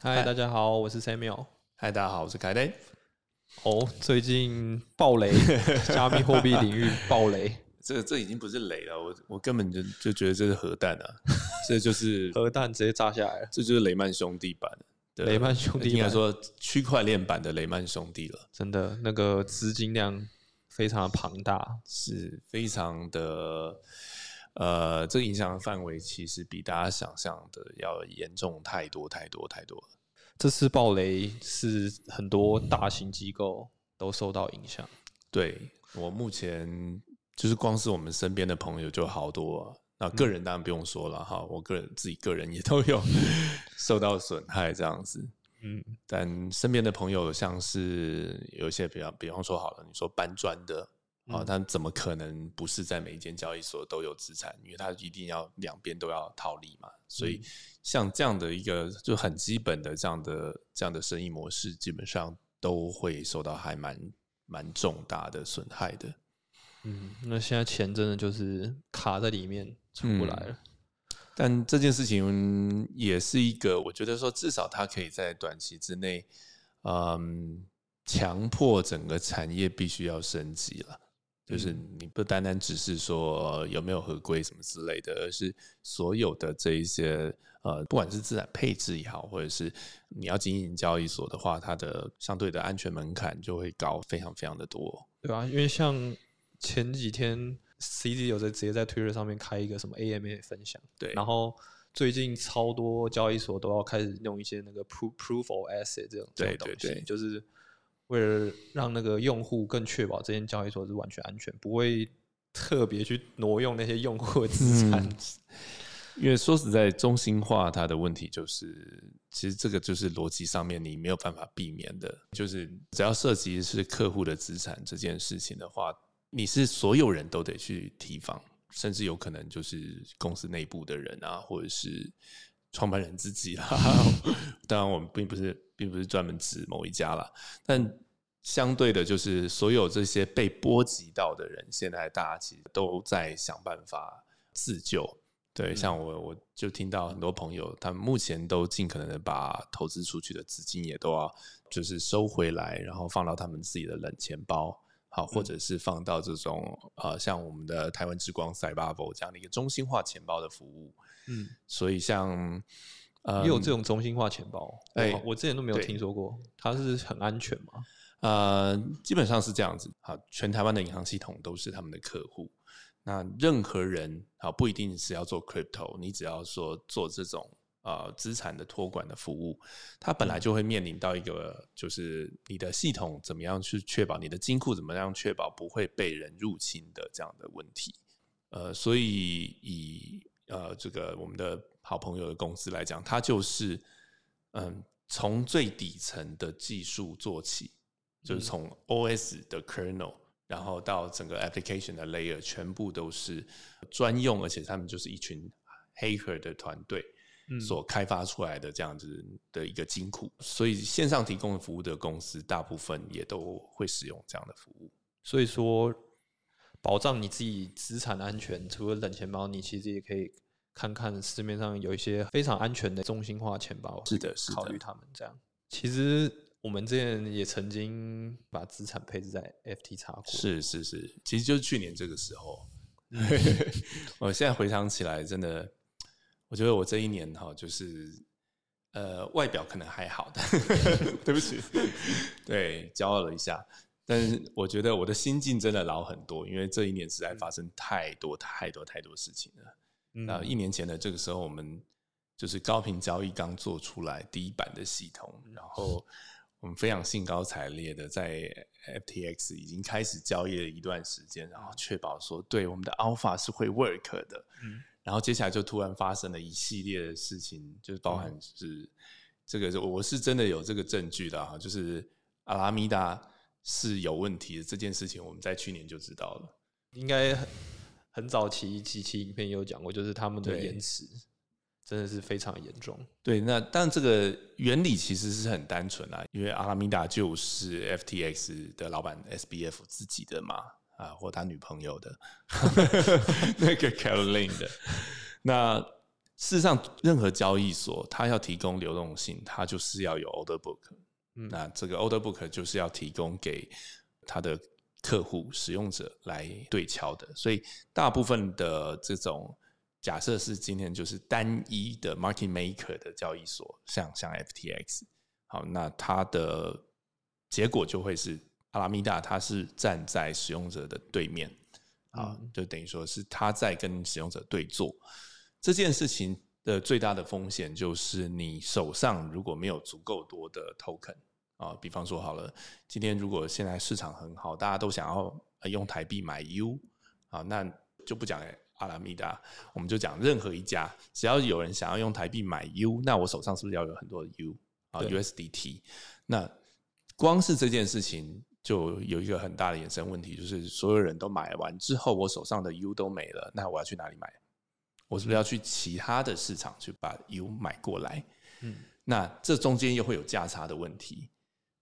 嗨，大家好，我是 Samuel。嗨，大家好，我是凯雷。哦，最近暴雷，加密货币领域暴雷，这这已经不是雷了，我我根本就就觉得这是核弹啊，这就是核弹直接炸下来。了，这就是雷曼兄弟版的。雷曼兄弟应该说区块链版的雷曼兄弟了，真的那个资金量非常的庞大，是非常的。呃，这个影响的范围其实比大家想象的要严重太多太多太多了。这次暴雷是很多大型机构都受到影响。对我目前就是光是我们身边的朋友就好多，那个人当然不用说了哈，我个人自己个人也都有 受到损害这样子。嗯，但身边的朋友像是有一些比方比方说好了，你说搬砖的。啊，他怎么可能不是在每一间交易所都有资产？因为他一定要两边都要套利嘛。所以像这样的一个就很基本的这样的这样的生意模式，基本上都会受到还蛮蛮重大的损害的。嗯，那现在钱真的就是卡在里面出不来了。但这件事情也是一个，我觉得说至少它可以在短期之内，嗯，强迫整个产业必须要升级了。就是你不单单只是说有没有合规什么之类的，而是所有的这一些呃，不管是资产配置也好，或者是你要经营交易所的话，它的相对的安全门槛就会高非常非常的多，对吧？因为像前几天 CD 有在直接在 Twitter 上面开一个什么 AMA 分享，对，然后最近超多交易所都要开始用一些那个 Proof Proof of Asset 这种这种东西，就是。为了让那个用户更确保这间交易所是完全安全，不会特别去挪用那些用户的资产。因为说实在，中心化它的问题就是，其实这个就是逻辑上面你没有办法避免的，就是只要涉及是客户的资产这件事情的话，你是所有人都得去提防，甚至有可能就是公司内部的人啊，或者是创办人自己啊。当然，我们并不是。并不是专门指某一家啦，但相对的，就是所有这些被波及到的人，现在大家其实都在想办法自救。对，像我，我就听到很多朋友，他们目前都尽可能的把投资出去的资金也都要就是收回来，然后放到他们自己的冷钱包，好，或者是放到这种呃，像我们的台湾之光 Cyber 这样的一个中心化钱包的服务。嗯，所以像。也有这种中心化钱包，哎，我之前都没有听说过，它是很安全吗？呃，基本上是这样子。好，全台湾的银行系统都是他们的客户。那任何人好，不一定是要做 crypto，你只要说做这种呃资产的托管的服务，它本来就会面临到一个，就是你的系统怎么样去确保你的金库怎么样确保不会被人入侵的这样的问题。呃，所以以呃这个我们的。好朋友的公司来讲，它就是嗯，从最底层的技术做起，就是从 OS 的 kernel，然后到整个 application 的 layer，全部都是专用，而且他们就是一群黑客的团队所开发出来的这样子的一个金库。所以线上提供的服务的公司，大部分也都会使用这样的服务。所以说，保障你自己资产安全，除了冷钱包，你其实也可以。看看市面上有一些非常安全的中心化钱包，是的，是考虑他们这样。其实我们之前也曾经把资产配置在 FTX 过，是是是，其实就是去年这个时候。我现在回想起来，真的，我觉得我这一年哈，就是呃，外表可能还好的，对不起，对，骄傲了一下。但是我觉得我的心境真的老很多，因为这一年实在发生太多太多太多事情了。那一年前的这个时候，我们就是高频交易刚做出来第一版的系统，然后我们非常兴高采烈的在 FTX 已经开始交易了一段时间，然后确保说对我们的 Alpha 是会 work 的。嗯，然后接下来就突然发生了一系列的事情，就是包含是这个，我是真的有这个证据的哈，就是阿拉米达是有问题的这件事情，我们在去年就知道了，应该。很早期几期影片有讲过，就是他们的延迟真的是非常严重。对，那但这个原理其实是很单纯啊，因为阿拉米达就是 FTX 的老板 SBF 自己的嘛，啊，或他女朋友的 那个 Caroline 的。那事实上，任何交易所它要提供流动性，它就是要有 order book。嗯，那这个 order book 就是要提供给它的客户、使用者来对敲的。所以，大部分的这种假设是今天就是单一的 market maker 的交易所，像像 FTX。好，那它的结果就会是阿拉米达，它是站在使用者的对面。啊，就等于说是他在跟使用者对坐，这件事情的最大的风险就是你手上如果没有足够多的 token 啊，比方说好了，今天如果现在市场很好，大家都想要用台币买 U 啊，那就不讲阿拉米达，我们就讲任何一家，只要有人想要用台币买 U，那我手上是不是要有很多的 U 啊 USDT？那光是这件事情。就有一个很大的衍生问题，就是所有人都买完之后，我手上的 U 都没了，那我要去哪里买？我是不是要去其他的市场去把 U 买过来？嗯，那这中间又会有价差的问题，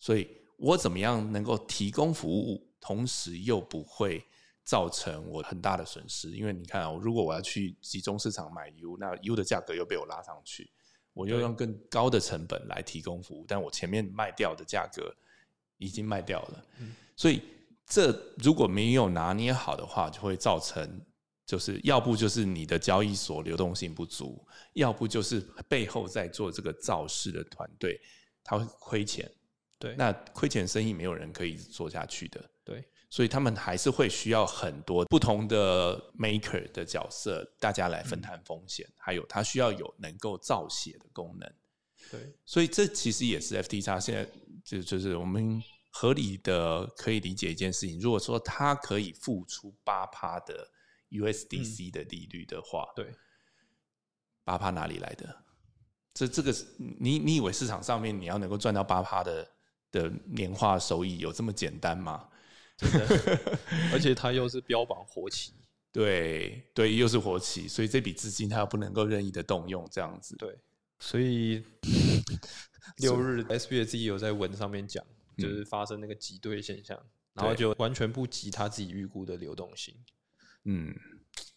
所以我怎么样能够提供服务，同时又不会造成我很大的损失？因为你看啊，如果我要去集中市场买 U，那 U 的价格又被我拉上去，我又用更高的成本来提供服务，但我前面卖掉的价格。已经卖掉了，所以这如果没有拿捏好的话，就会造成就是要不就是你的交易所流动性不足，要不就是背后在做这个造势的团队他会亏钱，对，那亏钱生意没有人可以做下去的，对，所以他们还是会需要很多不同的 maker 的角色，大家来分摊风险，还有他需要有能够造血的功能，对，所以这其实也是 FTX 现在就就是我们。合理的可以理解一件事情，如果说它可以付出八趴的 USDC 的利率的话，对，八趴哪里来的？这这个你你以为市场上面你要能够赚到八趴的的年化收益有这么简单吗？真的，而且它又是标榜活期，对对，又是活期，所以这笔资金它又不能够任意的动用，这样子。对，所以 六日 SBC 有在文上面讲。就是发生那个挤兑现象，然后就完全不及他自己预估的流动性。嗯，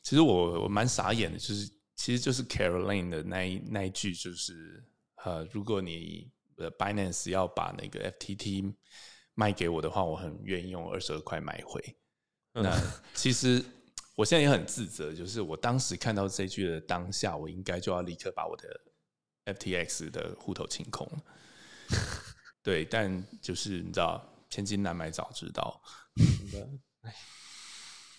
其实我我蛮傻眼的，就是其实就是 Caroline 的那一那一句，就是呃，如果你的 Binance 要把那个 FTT 卖给我的话，我很愿意用二十二块买回。那其实我现在也很自责，就是我当时看到这句的当下，我应该就要立刻把我的 FTX 的户头清空了。对，但就是你知道，千金难买早知道。真的，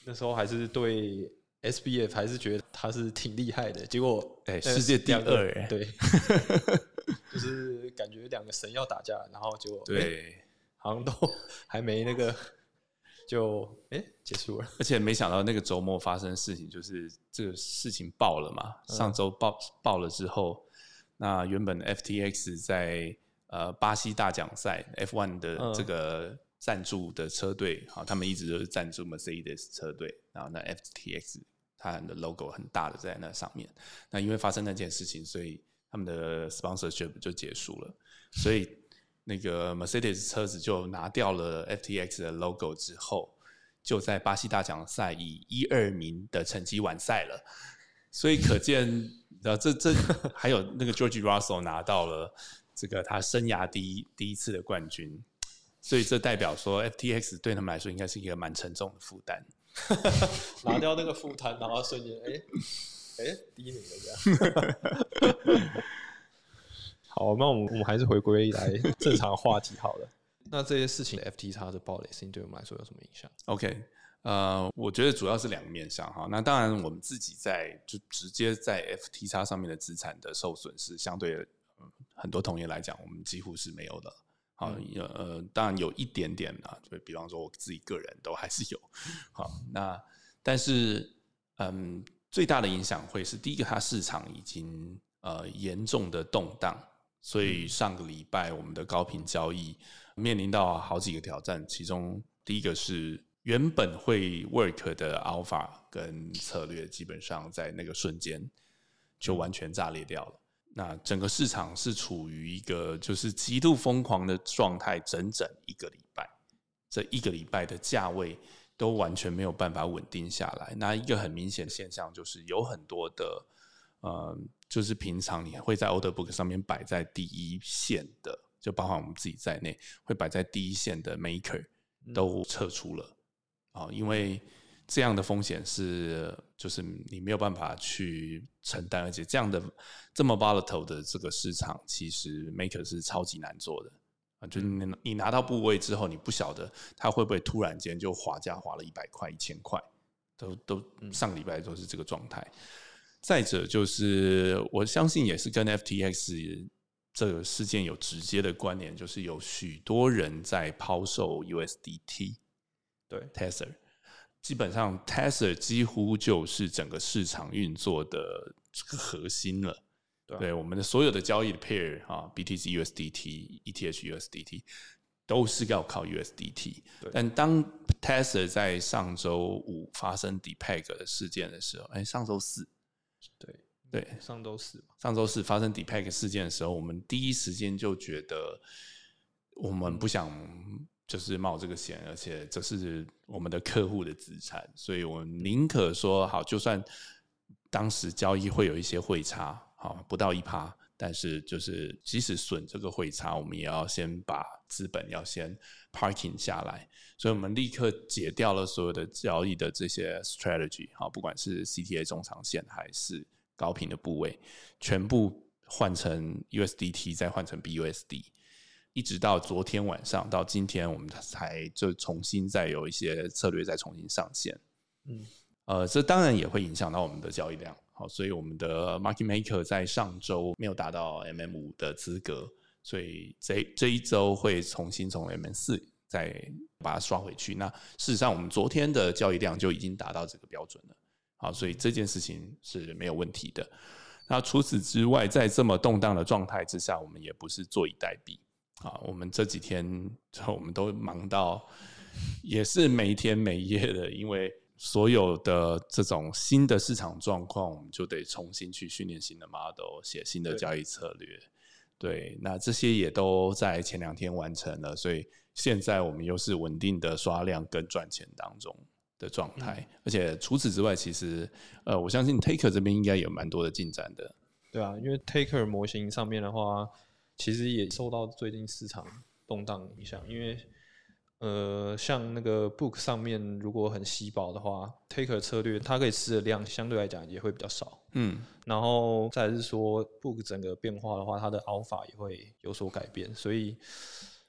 那时候还是对 SBF 还是觉得他是挺厉害的，结果哎，世界第二哎，对，就是感觉两个神要打架，然后就对，好像都 还没那个就哎结束了。而且没想到那个周末发生事情，就是这个事情爆了嘛。上周爆爆了之后，那原本 FTX 在呃，巴西大奖赛 F1 的这个赞助的车队，好，他们一直都是赞助 Mercedes 车队，然后那 FTX 它的 logo 很大的在那上面。那因为发生那件事情，所以他们的 sponsorship 就结束了。所以那个 Mercedes 车子就拿掉了 FTX 的 logo 之后，就在巴西大奖赛以一二名的成绩完赛了。所以可见，呃，这这还有那个 George Russell 拿到了。这个他生涯第一第一次的冠军，所以这代表说 FTX 对他们来说应该是一个蛮沉重的负担。拿掉那个负担，然后瞬间哎哎第一名了这样。好，那我们我们还是回归来正常话题好了。那这些事情 FTX 的暴雷事情对我们来说有什么影响？OK，呃，我觉得主要是两个面向哈。那当然我们自己在就直接在 FTX 上面的资产的受损是相对。很多同业来讲，我们几乎是没有的。好，呃，当然有一点点啊，就比方说我自己个人都还是有。好，那但是，嗯，最大的影响会是第一个，它市场已经呃严重的动荡，所以上个礼拜我们的高频交易面临到好几个挑战，其中第一个是原本会 work 的 alpha 跟策略，基本上在那个瞬间就完全炸裂掉了。那整个市场是处于一个就是极度疯狂的状态，整整一个礼拜，这一个礼拜的价位都完全没有办法稳定下来。那一个很明显的现象就是，有很多的呃，就是平常你会在 Order Book 上面摆在第一线的，就包含我们自己在内，会摆在第一线的 Maker 都撤出了啊，因为这样的风险是就是你没有办法去承担，而且这样的这么 volatile 的这个市场，其实 Maker 是超级难做的。啊，就是你你拿到部位之后，你不晓得它会不会突然间就滑价滑了一百块、一千块，都都上礼拜都是这个状态。再者就是，我相信也是跟 FTX 这个事件有直接的关联，就是有许多人在抛售 USDT，对 Tether，基本上 Tether 几乎就是整个市场运作的这个核心了。对，我们的所有的交易的 pair 啊，BTC USDT、ETH USDT 都是要靠 USDT。但当 Tether 在上周五发生 Depeg 的事件的时候，哎，上周四。对对，上周四上周四发生 Depeg 事件的时候，我们第一时间就觉得我们不想就是冒这个险，而且这是我们的客户的资产，所以我们宁可说好，就算当时交易会有一些汇差，好不到一趴，但是就是即使损这个汇差，我们也要先把资本要先 parking 下来，所以我们立刻解掉了所有的交易的这些 strategy，好，不管是 CTA 中长线还是高频的部位，全部换成 USDT，再换成 BUSD，一直到昨天晚上到今天，我们才就重新再有一些策略再重新上线。嗯，呃，这当然也会影响到我们的交易量。好，所以我们的 Market Maker 在上周没有达到 MM 五的资格，所以这这一周会重新从 MM 四再把它刷回去。那事实上，我们昨天的交易量就已经达到这个标准了。好，所以这件事情是没有问题的。那除此之外，在这么动荡的状态之下，我们也不是坐以待毙。啊，我们这几天我们都忙到也是没天没夜的，因为。所有的这种新的市场状况，我们就得重新去训练新的 model，写新的交易策略。对，那这些也都在前两天完成了，所以现在我们又是稳定的刷量跟赚钱当中的状态。而且除此之外，其实呃，我相信 Taker 这边应该有蛮多的进展的。对啊，因为 Taker 模型上面的话，其实也受到最近市场动荡影响，因为。呃，像那个 book 上面如果很稀薄的话，taker 策略它可以吃的量相对来讲也会比较少。嗯，然后再是说 book 整个变化的话，它的 alpha 也会有所改变，所以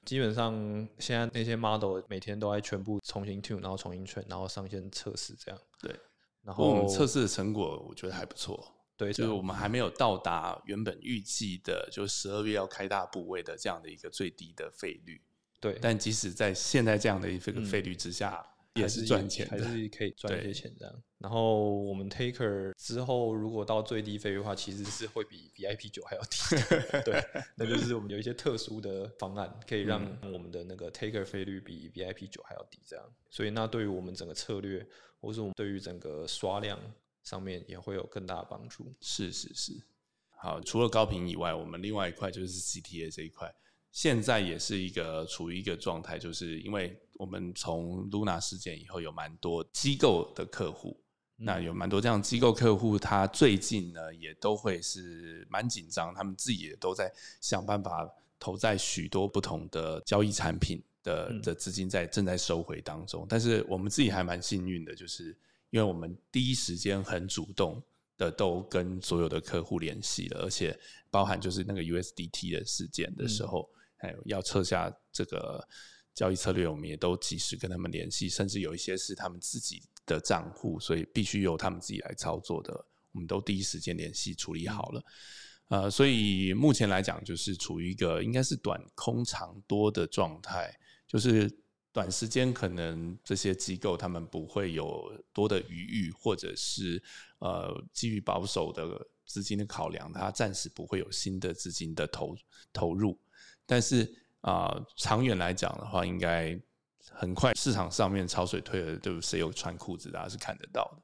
基本上现在那些 model 每天都在全部重新 tune，然后重新 train，然后上线测试这样。对，然后我们测试的成果我觉得还不错。对，就是我们还没有到达原本预计的，就十二月要开大部位的这样的一个最低的费率。对，但即使在现在这样的一个费率之下，也是赚钱，还是可以赚一些钱这样。然后我们 Taker 之后如果到最低费率的话，其实是会比 VIP 九还要低。对，那就是我们有一些特殊的方案，可以让我们的那个 Taker 费率比 VIP 九还要低这样。所以那对于我们整个策略，或是我们对于整个刷量上面也会有更大的帮助。是是是。好，除了高频以外，我们另外一块就是 CTA 这一块。现在也是一个处于一个状态，就是因为我们从 Luna 事件以后，有蛮多机构的客户，那有蛮多这样机构客户，他最近呢也都会是蛮紧张，他们自己也都在想办法投在许多不同的交易产品的的资金在正在收回当中。但是我们自己还蛮幸运的，就是因为我们第一时间很主动的都跟所有的客户联系了，而且包含就是那个 USDT 的事件的时候。还有要撤下这个交易策略，我们也都及时跟他们联系，甚至有一些是他们自己的账户，所以必须由他们自己来操作的，我们都第一时间联系处理好了。呃，所以目前来讲，就是处于一个应该是短空长多的状态，就是短时间可能这些机构他们不会有多的余裕，或者是呃基于保守的资金的考量，它暂时不会有新的资金的投投入。但是啊，长远来讲的话，应该很快市场上面潮水退了，就谁有穿裤子，大家是看得到的。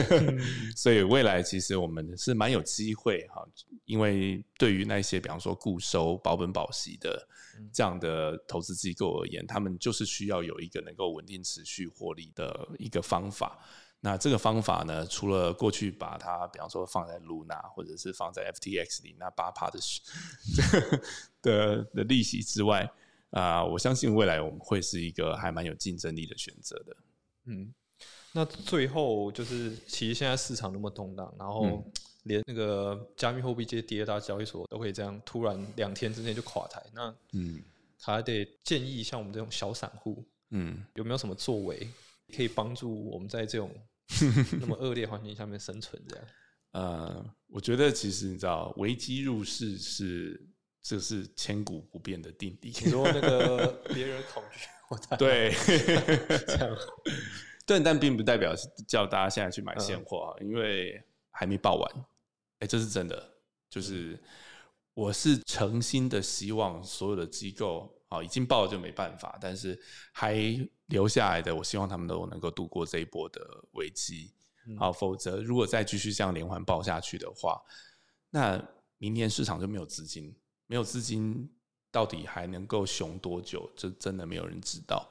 所以未来其实我们是蛮有机会哈，因为对于那些比方说固收保本保息的这样的投资机构而言，他们就是需要有一个能够稳定持续获利的一个方法。那这个方法呢，除了过去把它，比方说放在 Luna 或者是放在 FTX 里那八趴的的 的利息之外，啊，我相信未来我们会是一个还蛮有竞争力的选择的。嗯，那最后就是，其实现在市场那么动荡，然后连那个加密货币这些第二大交易所都会这样突然两天之内就垮台，那嗯，还得建议像我们这种小散户，嗯，有没有什么作为可以帮助我们在这种那么恶劣环境下面生存？这样？呃，我觉得其实你知道，危机入市是这是千古不变的定理。你说那个 别人恐惧，我对这样，对，但并不代表叫大家现在去买现货，因为还没报完。哎，这是真的，就是我是诚心的希望所有的机构啊，已经报了就没办法，但是还留下来的，我希望他们都能够度过这一波的危机。好，否则如果再继续这样连环爆下去的话，那明年市场就没有资金，没有资金到底还能够熊多久？这真的没有人知道。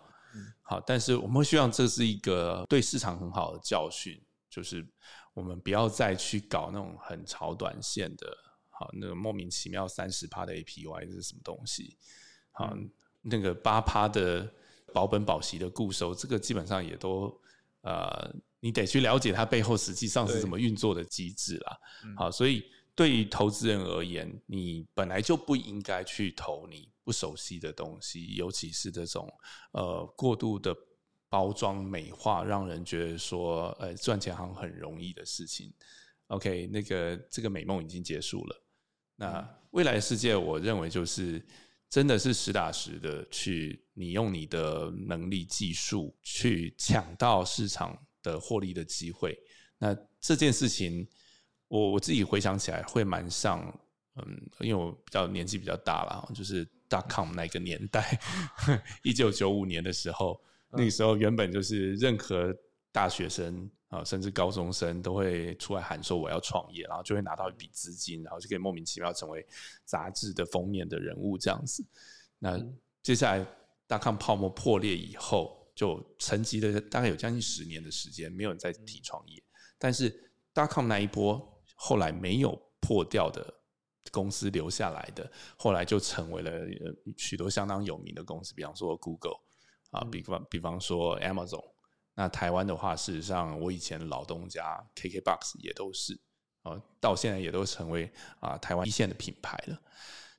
好，但是我们会希望这是一个对市场很好的教训，就是我们不要再去搞那种很炒短线的，好，那个莫名其妙三十趴的 APY 是什么东西？好，那个八趴的保本保息的固收，这个基本上也都呃。你得去了解它背后实际上是怎么运作的机制啦。好，所以对于投资人而言，你本来就不应该去投你不熟悉的东西，尤其是这种呃过度的包装美化，让人觉得说呃赚钱好像很容易的事情。OK，那个这个美梦已经结束了。那未来世界，我认为就是真的是实打实的去，你用你的能力、技术去抢到市场。的获利的机会，那这件事情，我我自己回想起来会蛮像，嗯，因为我比较年纪比较大了，就是 dot com 那个年代，一九九五年的时候，那个时候原本就是任何大学生啊，甚至高中生都会出来喊说我要创业，然后就会拿到一笔资金，然后就可以莫名其妙成为杂志的封面的人物这样子。那接下来 dot com 泡沫破裂以后。就沉寂了大概有将近十年的时间，没有人再提创业。但是大康那一波后来没有破掉的公司留下来的，后来就成为了许多相当有名的公司，比方说 Google 啊，比方比方说 Amazon。那台湾的话，事实上我以前老东家 KKBox 也都是啊，到现在也都成为啊台湾一线的品牌了。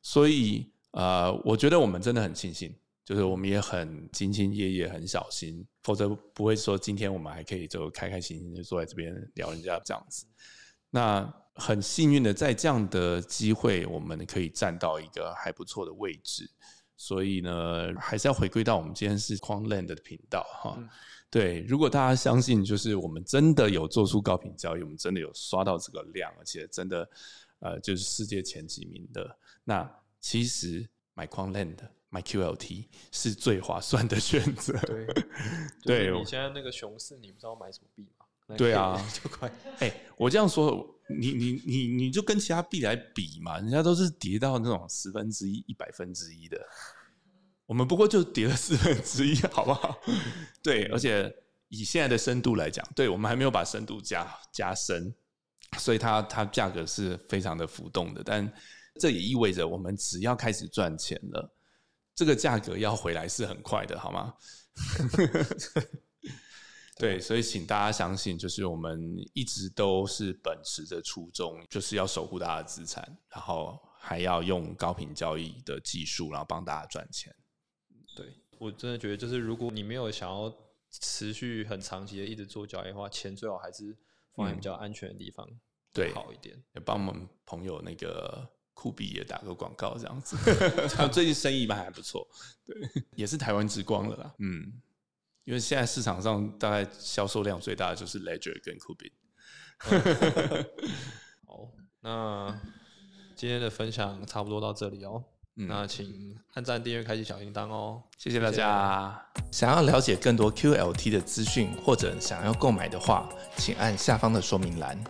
所以呃，我觉得我们真的很庆幸。就是我们也很兢兢业业、很小心，否则不会说今天我们还可以就开开心心就坐在这边聊人家这样子。那很幸运的，在这样的机会，我们可以站到一个还不错的位置。所以呢，还是要回归到我们今天是 Quant Land 的频道哈。对，如果大家相信，就是我们真的有做出高频交易，我们真的有刷到这个量，而且真的呃，就是世界前几名的，那其实买 Quant Land。买 QLT 是最划算的选择。对，对你现在那个熊市，你不知道买什么币吗？对啊，就快。哎，我这样说，你你你你就跟其他币来比嘛，人家都是跌到那种十分之一、一百分之一的，我们不过就跌了四分之一，好不好？对，而且以现在的深度来讲，对我们还没有把深度加加深，所以它它价格是非常的浮动的。但这也意味着，我们只要开始赚钱了。这个价格要回来是很快的，好吗？对，所以请大家相信，就是我们一直都是秉持着初衷，就是要守护大家的资产，然后还要用高频交易的技术，然后帮大家赚钱。对我真的觉得，就是如果你没有想要持续很长期的一直做交易的话，钱最好还是放在比较安全的地方，对，好一点。也帮我们朋友那个。酷比也打个广告这样子，他最近生意还还不错，对，也是台湾之光了啦。嗯，因为现在市场上大概销售量最大的就是 Ledger 跟酷比。好，那今天的分享差不多到这里哦。那请按赞、订阅、开启小铃铛哦。谢谢大家。想要了解更多 QLT 的资讯或者想要购买的话，请按下方的说明栏。